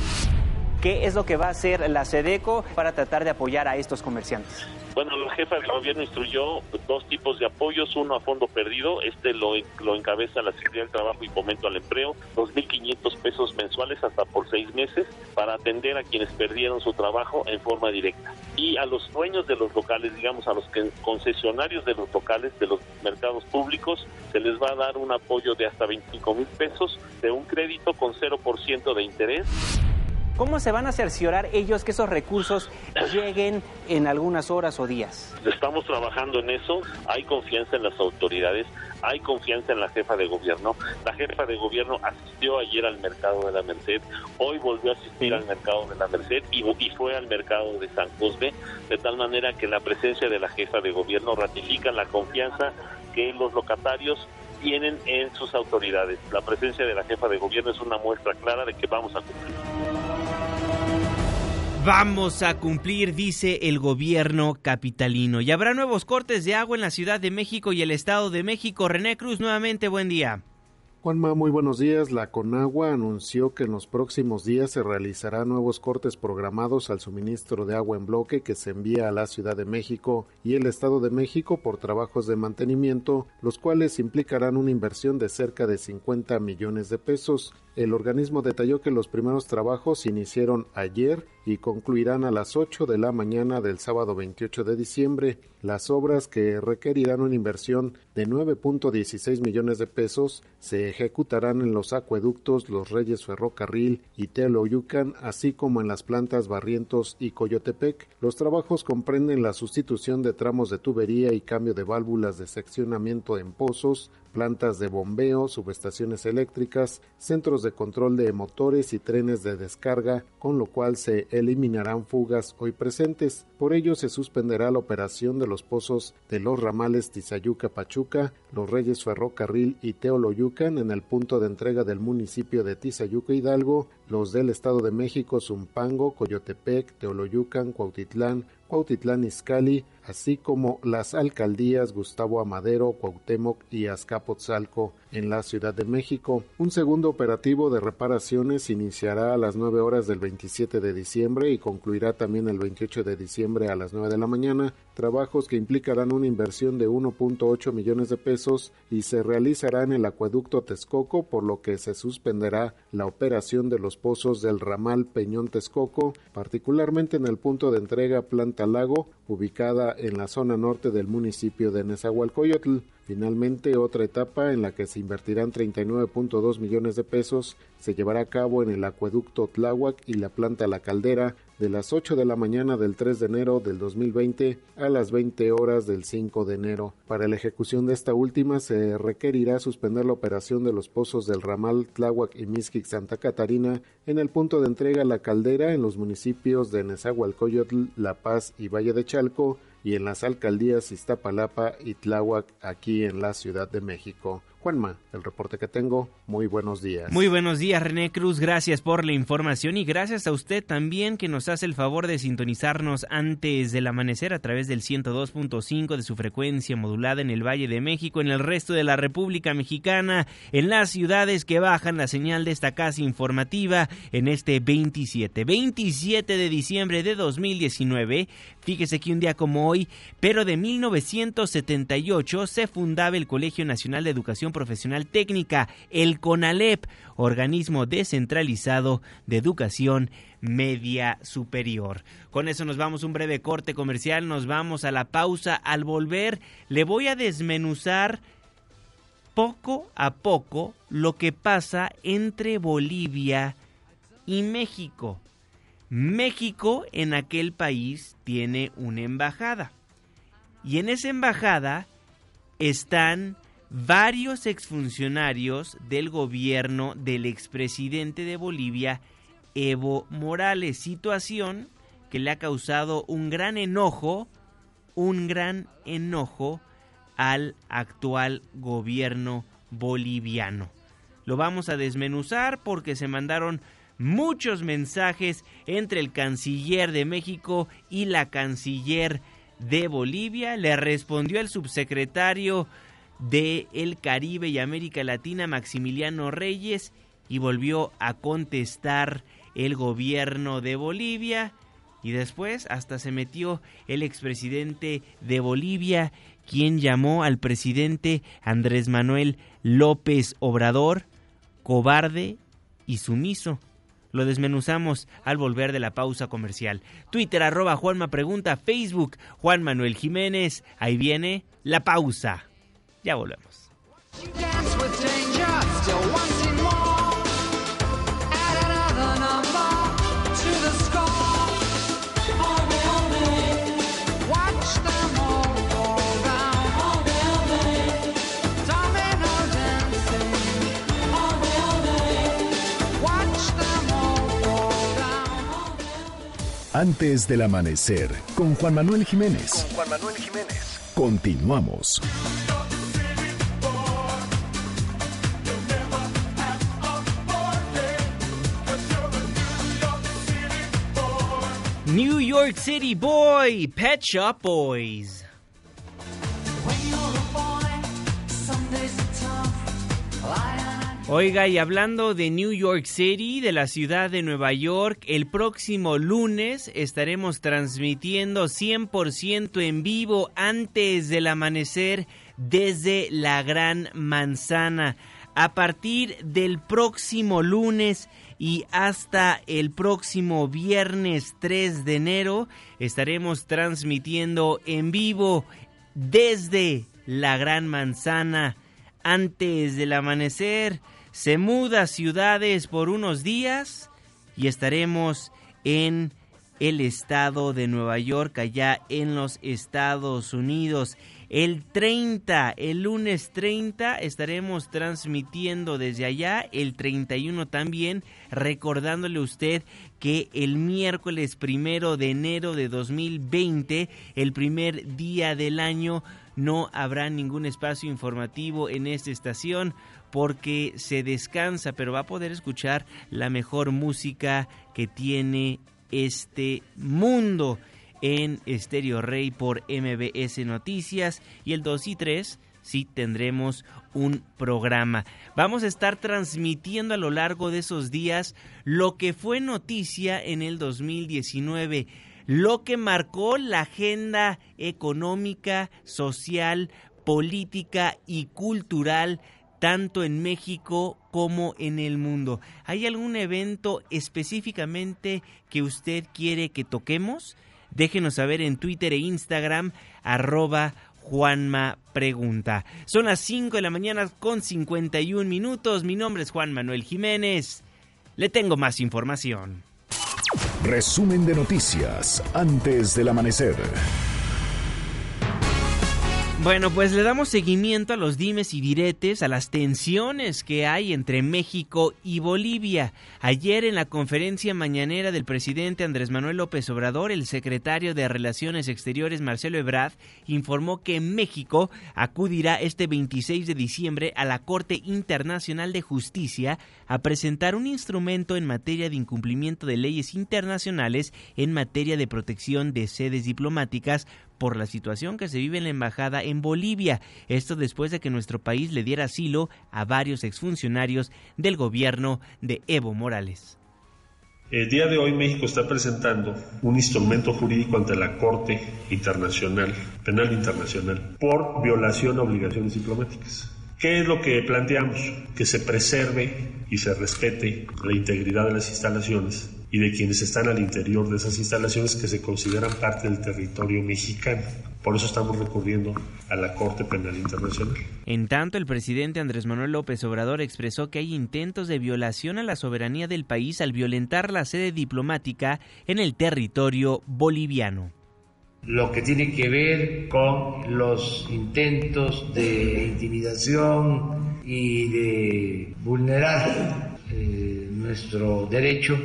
¿Qué es lo que va a hacer la SEDECO para tratar de apoyar a estos comerciantes? Bueno, la jefa de gobierno instruyó dos tipos de apoyos, uno a fondo perdido, este lo, lo encabeza la Secretaría del Trabajo y Fomento al Empleo, 2.500 pesos mensuales hasta por seis meses para atender a quienes perdieron su trabajo en forma directa. Y a los dueños de los locales, digamos a los concesionarios de los locales, de los mercados públicos, se les va a dar un apoyo de hasta 25 mil pesos de un crédito con 0% de interés ¿Cómo se van a cerciorar ellos que esos recursos lleguen en algunas horas o días? Estamos trabajando en eso, hay confianza en las autoridades, hay confianza en la jefa de gobierno. La jefa de gobierno asistió ayer al mercado de la Merced, hoy volvió a asistir al mercado de la Merced y, y fue al mercado de San Cosme, de tal manera que la presencia de la jefa de gobierno ratifica la confianza que los locatarios tienen en sus autoridades. La presencia de la jefa de gobierno es una muestra clara de que vamos a cumplir. Vamos a cumplir, dice el gobierno capitalino. Y habrá nuevos cortes de agua en la Ciudad de México y el Estado de México. René Cruz, nuevamente, buen día. Juanma, muy buenos días. La Conagua anunció que en los próximos días se realizarán nuevos cortes programados al suministro de agua en bloque que se envía a la Ciudad de México y el Estado de México por trabajos de mantenimiento, los cuales implicarán una inversión de cerca de 50 millones de pesos. El organismo detalló que los primeros trabajos se iniciaron ayer y concluirán a las 8 de la mañana del sábado 28 de diciembre. Las obras que requerirán una inversión de 9.16 millones de pesos se ejecutarán en los acueductos Los Reyes Ferrocarril y Teoloyucan, así como en las plantas Barrientos y Coyotepec. Los trabajos comprenden la sustitución de tramos de tubería y cambio de válvulas de seccionamiento en pozos, plantas de bombeo, subestaciones eléctricas, centros de control de motores y trenes de descarga, con lo cual se eliminarán fugas hoy presentes. Por ello se suspenderá la operación de los pozos de los ramales Tizayuca-Pachuca, Los Reyes Ferrocarril y Teoloyucan en el punto de entrega del municipio de Tizayuca Hidalgo, los del Estado de México Zumpango, Coyotepec, Teoloyucan, Cuautitlán, Cuautitlán Izcalli, así como las alcaldías Gustavo Amadero, Cuauhtémoc y Azcapotzalco en la Ciudad de México. Un segundo operativo de reparaciones iniciará a las 9 horas del 27 de diciembre y concluirá también el 28 de diciembre a las 9 de la mañana, trabajos que implicarán una inversión de 1.8 millones de pesos y se realizará en el acueducto Texcoco, por lo que se suspenderá la operación de los pozos del ramal Peñón Texcoco, particularmente en el punto de entrega Planta Lago, ubicada en la zona norte del municipio de Nezahualcóyotl. Finalmente, otra etapa en la que se invertirán 39.2 millones de pesos se llevará a cabo en el acueducto Tláhuac y la planta La Caldera de las 8 de la mañana del 3 de enero del 2020 a las 20 horas del 5 de enero. Para la ejecución de esta última se requerirá suspender la operación de los pozos del ramal Tláhuac y Mixquic Santa Catarina en el punto de entrega La Caldera en los municipios de Nezahualcóyotl, La Paz y Valle de Chalco y en las alcaldías Iztapalapa y Tláhuac aquí en la Ciudad de México. Juanma, el reporte que tengo. Muy buenos días. Muy buenos días, René Cruz. Gracias por la información y gracias a usted también que nos hace el favor de sintonizarnos antes del amanecer a través del 102.5 de su frecuencia modulada en el Valle de México, en el resto de la República Mexicana, en las ciudades que bajan la señal de esta casa informativa en este 27, 27 de diciembre de 2019. Fíjese que un día como hoy, pero de 1978, se fundaba el Colegio Nacional de Educación Profesional Técnica, el CONALEP, organismo descentralizado de educación media superior. Con eso nos vamos a un breve corte comercial, nos vamos a la pausa. Al volver, le voy a desmenuzar poco a poco lo que pasa entre Bolivia y México. México en aquel país tiene una embajada. Y en esa embajada están varios exfuncionarios del gobierno del expresidente de Bolivia, Evo Morales, situación que le ha causado un gran enojo, un gran enojo al actual gobierno boliviano. Lo vamos a desmenuzar porque se mandaron muchos mensajes entre el canciller de México y la canciller de Bolivia. Le respondió el subsecretario de el Caribe y América Latina, Maximiliano Reyes, y volvió a contestar el gobierno de Bolivia. Y después hasta se metió el expresidente de Bolivia, quien llamó al presidente Andrés Manuel López Obrador cobarde y sumiso. Lo desmenuzamos al volver de la pausa comercial. Twitter arroba Juanma Pregunta, Facebook Juan Manuel Jiménez. Ahí viene la pausa. Ya volvemos. Antes del amanecer, con Juan Manuel Jiménez. Con Juan Manuel Jiménez. Continuamos. York City Boy, Pet Shop Boys. Oiga, y hablando de New York City, de la ciudad de Nueva York, el próximo lunes estaremos transmitiendo 100% en vivo antes del amanecer desde la Gran Manzana. A partir del próximo lunes y hasta el próximo viernes 3 de enero estaremos transmitiendo en vivo desde la Gran Manzana antes del amanecer. Se muda ciudades por unos días y estaremos en el estado de Nueva York, allá en los Estados Unidos. El 30, el lunes 30, estaremos transmitiendo desde allá, el 31 también, recordándole usted que el miércoles primero de enero de 2020, el primer día del año, no habrá ningún espacio informativo en esta estación porque se descansa, pero va a poder escuchar la mejor música que tiene este mundo en Stereo Rey por MBS Noticias y el 2 y 3 sí tendremos un programa. Vamos a estar transmitiendo a lo largo de esos días lo que fue noticia en el 2019, lo que marcó la agenda económica, social, política y cultural tanto en México como en el mundo. ¿Hay algún evento específicamente que usted quiere que toquemos? Déjenos saber en Twitter e Instagram, arroba Juanma Pregunta. Son las 5 de la mañana con 51 minutos. Mi nombre es Juan Manuel Jiménez. Le tengo más información. Resumen de noticias antes del amanecer. Bueno, pues le damos seguimiento a los dimes y diretes, a las tensiones que hay entre México y Bolivia. Ayer en la conferencia mañanera del presidente Andrés Manuel López Obrador, el secretario de Relaciones Exteriores Marcelo Ebrard informó que México acudirá este 26 de diciembre a la Corte Internacional de Justicia a presentar un instrumento en materia de incumplimiento de leyes internacionales en materia de protección de sedes diplomáticas por la situación que se vive en la embajada en Bolivia. Esto después de que nuestro país le diera asilo a varios exfuncionarios del gobierno de Evo Morales. El día de hoy México está presentando un instrumento jurídico ante la Corte Internacional, Penal Internacional, por violación a obligaciones diplomáticas. ¿Qué es lo que planteamos? Que se preserve y se respete la integridad de las instalaciones y de quienes están al interior de esas instalaciones que se consideran parte del territorio mexicano. Por eso estamos recurriendo a la Corte Penal Internacional. En tanto, el presidente Andrés Manuel López Obrador expresó que hay intentos de violación a la soberanía del país al violentar la sede diplomática en el territorio boliviano lo que tiene que ver con los intentos de intimidación y de vulnerar eh, nuestro derecho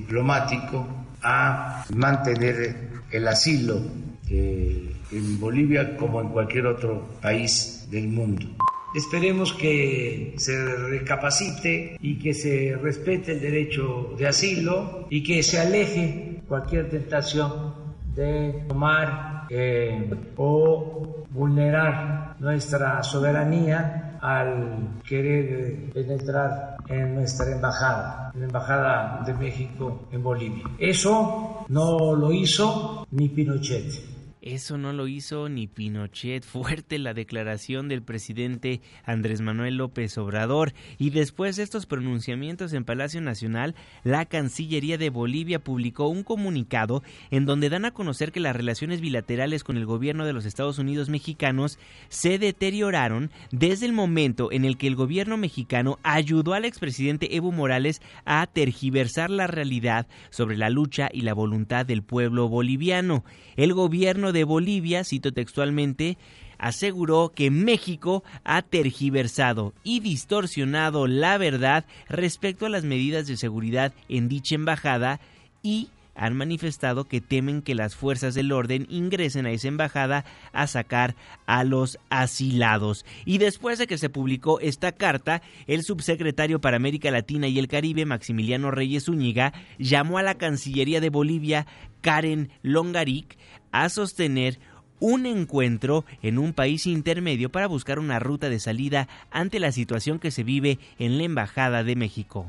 diplomático a mantener el asilo en Bolivia como en cualquier otro país del mundo. Esperemos que se recapacite y que se respete el derecho de asilo y que se aleje cualquier tentación de tomar eh, o vulnerar nuestra soberanía al querer penetrar en nuestra embajada, en la embajada de México en Bolivia. Eso no lo hizo ni Pinochet. Eso no lo hizo ni Pinochet. Fuerte la declaración del presidente Andrés Manuel López Obrador. Y después de estos pronunciamientos en Palacio Nacional, la Cancillería de Bolivia publicó un comunicado en donde dan a conocer que las relaciones bilaterales con el gobierno de los Estados Unidos mexicanos se deterioraron desde el momento en el que el gobierno mexicano ayudó al expresidente Evo Morales a tergiversar la realidad sobre la lucha y la voluntad del pueblo boliviano. El gobierno de Bolivia, cito textualmente, aseguró que México ha tergiversado y distorsionado la verdad respecto a las medidas de seguridad en dicha embajada y han manifestado que temen que las fuerzas del orden ingresen a esa embajada a sacar a los asilados. Y después de que se publicó esta carta, el subsecretario para América Latina y el Caribe, Maximiliano Reyes Zúñiga, llamó a la Cancillería de Bolivia, Karen Longaric, a sostener un encuentro en un país intermedio para buscar una ruta de salida ante la situación que se vive en la Embajada de México.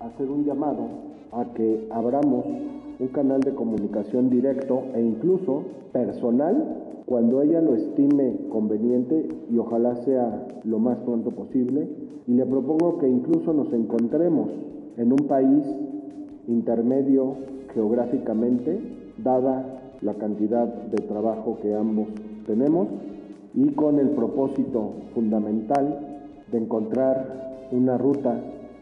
hacer un llamado a que abramos un canal de comunicación directo e incluso personal cuando ella lo estime conveniente y ojalá sea lo más pronto posible. Y le propongo que incluso nos encontremos en un país intermedio geográficamente, dada la cantidad de trabajo que ambos tenemos y con el propósito fundamental de encontrar una ruta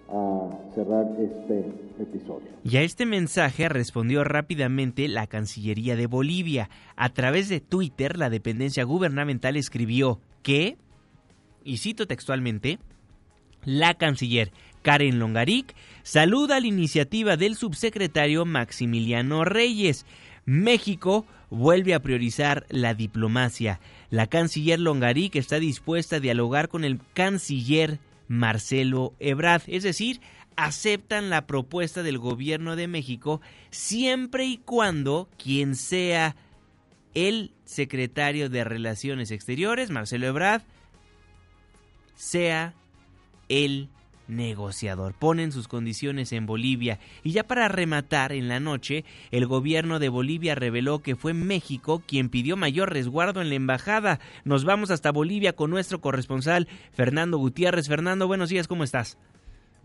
a cerrar este episodio. Y a este mensaje respondió rápidamente la Cancillería de Bolivia. A través de Twitter, la dependencia gubernamental escribió que, y cito textualmente, la canciller Karen Longaric saluda la iniciativa del subsecretario Maximiliano Reyes. México vuelve a priorizar la diplomacia. La canciller Longaric está dispuesta a dialogar con el canciller Marcelo Ebrard, es decir, aceptan la propuesta del gobierno de México siempre y cuando quien sea el secretario de Relaciones Exteriores, Marcelo Ebrard, sea el negociador. Ponen sus condiciones en Bolivia. Y ya para rematar, en la noche, el gobierno de Bolivia reveló que fue México quien pidió mayor resguardo en la embajada. Nos vamos hasta Bolivia con nuestro corresponsal, Fernando Gutiérrez. Fernando, buenos días, ¿cómo estás?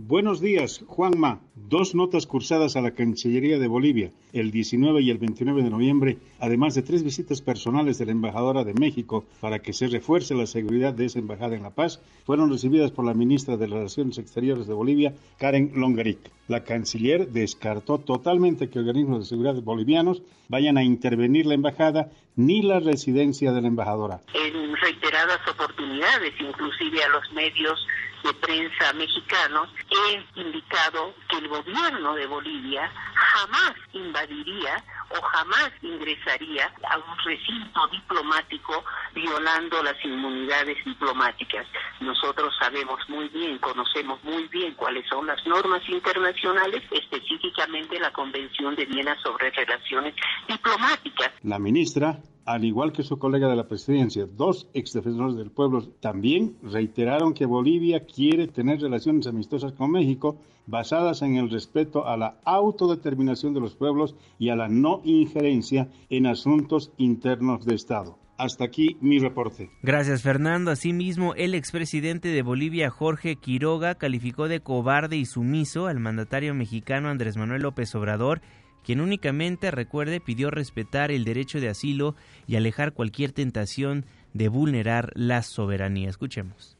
Buenos días, Juanma. Dos notas cursadas a la Cancillería de Bolivia el 19 y el 29 de noviembre, además de tres visitas personales de la embajadora de México para que se refuerce la seguridad de esa embajada en La Paz, fueron recibidas por la ministra de Relaciones Exteriores de Bolivia, Karen Longaric. La canciller descartó totalmente que organismos de seguridad bolivianos vayan a intervenir la embajada ni la residencia de la embajadora. En reiteradas oportunidades, inclusive a los medios de prensa mexicanos, he indicado que el gobierno de Bolivia jamás invadiría o jamás ingresaría a un recinto diplomático violando las inmunidades diplomáticas. Nosotros sabemos muy bien, conocemos muy bien cuáles son las normas internacionales, específicamente la Convención de Viena sobre Relaciones Diplomáticas. La ministra al igual que su colega de la presidencia, dos exdefensores del pueblo también reiteraron que Bolivia quiere tener relaciones amistosas con México basadas en el respeto a la autodeterminación de los pueblos y a la no injerencia en asuntos internos de Estado. Hasta aquí mi reporte. Gracias, Fernando. Asimismo, el expresidente de Bolivia, Jorge Quiroga, calificó de cobarde y sumiso al mandatario mexicano Andrés Manuel López Obrador quien únicamente, recuerde, pidió respetar el derecho de asilo y alejar cualquier tentación de vulnerar la soberanía. Escuchemos.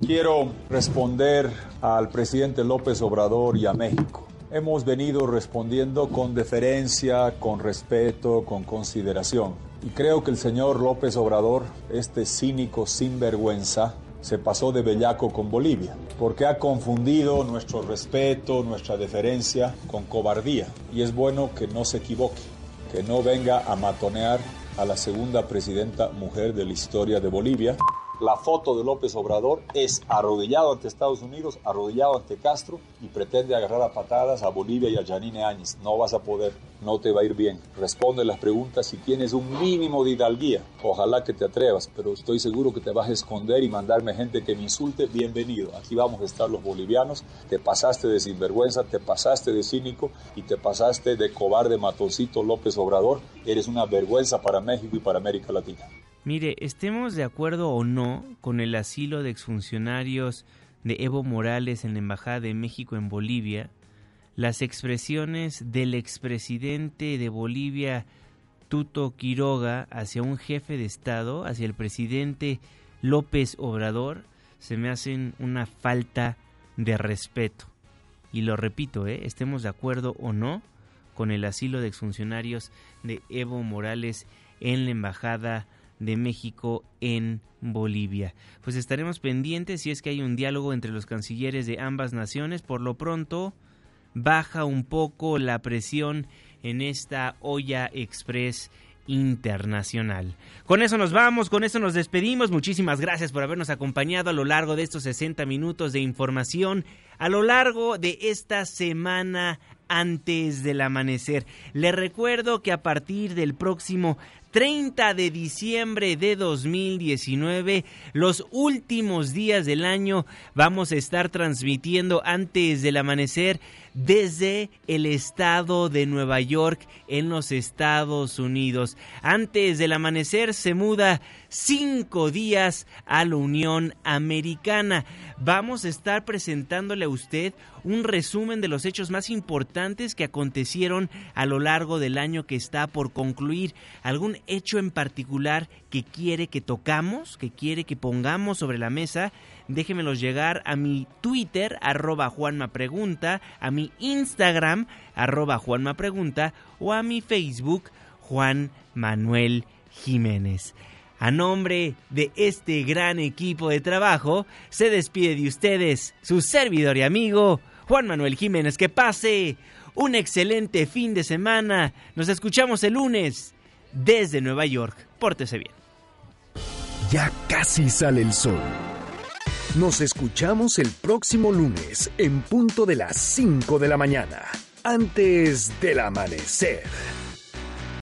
Quiero responder al presidente López Obrador y a México. Hemos venido respondiendo con deferencia, con respeto, con consideración. Y creo que el señor López Obrador, este cínico sinvergüenza, se pasó de bellaco con Bolivia, porque ha confundido nuestro respeto, nuestra deferencia con cobardía. Y es bueno que no se equivoque, que no venga a matonear a la segunda presidenta mujer de la historia de Bolivia la foto de López Obrador es arrodillado ante Estados Unidos, arrodillado ante Castro y pretende agarrar a patadas a Bolivia y a Janine Áñez. No vas a poder, no te va a ir bien. Responde las preguntas si tienes un mínimo de hidalguía. Ojalá que te atrevas, pero estoy seguro que te vas a esconder y mandarme gente que me insulte. Bienvenido. Aquí vamos a estar los bolivianos. Te pasaste de sinvergüenza, te pasaste de cínico y te pasaste de cobarde matoncito López Obrador. Eres una vergüenza para México y para América Latina. Mire, estemos de acuerdo o no con el asilo de exfuncionarios de Evo Morales en la Embajada de México en Bolivia, las expresiones del expresidente de Bolivia, Tuto Quiroga, hacia un jefe de Estado, hacia el presidente López Obrador, se me hacen una falta de respeto. Y lo repito, ¿eh? estemos de acuerdo o no con el asilo de exfuncionarios de Evo Morales en la Embajada de México en Bolivia. Pues estaremos pendientes si es que hay un diálogo entre los cancilleres de ambas naciones. Por lo pronto, baja un poco la presión en esta olla express internacional. Con eso nos vamos, con eso nos despedimos. Muchísimas gracias por habernos acompañado a lo largo de estos 60 minutos de información, a lo largo de esta semana antes del amanecer. Le recuerdo que a partir del próximo 30 de diciembre de 2019, los últimos días del año, vamos a estar transmitiendo antes del amanecer desde el estado de Nueva York en los Estados Unidos. Antes del amanecer se muda cinco días a la Unión Americana. Vamos a estar presentándole a usted un resumen de los hechos más importantes que acontecieron a lo largo del año que está por concluir. ¿Algún hecho en particular que quiere que tocamos, que quiere que pongamos sobre la mesa? déjenmelos llegar a mi Twitter, arroba Juanma Pregunta, a mi Instagram, arroba Juanma Pregunta, o a mi Facebook, Juan Manuel Jiménez. A nombre de este gran equipo de trabajo, se despide de ustedes su servidor y amigo, Juan Manuel Jiménez. Que pase un excelente fin de semana. Nos escuchamos el lunes desde Nueva York. Pórtese bien. Ya casi sale el sol. Nos escuchamos el próximo lunes en punto de las 5 de la mañana, antes del amanecer.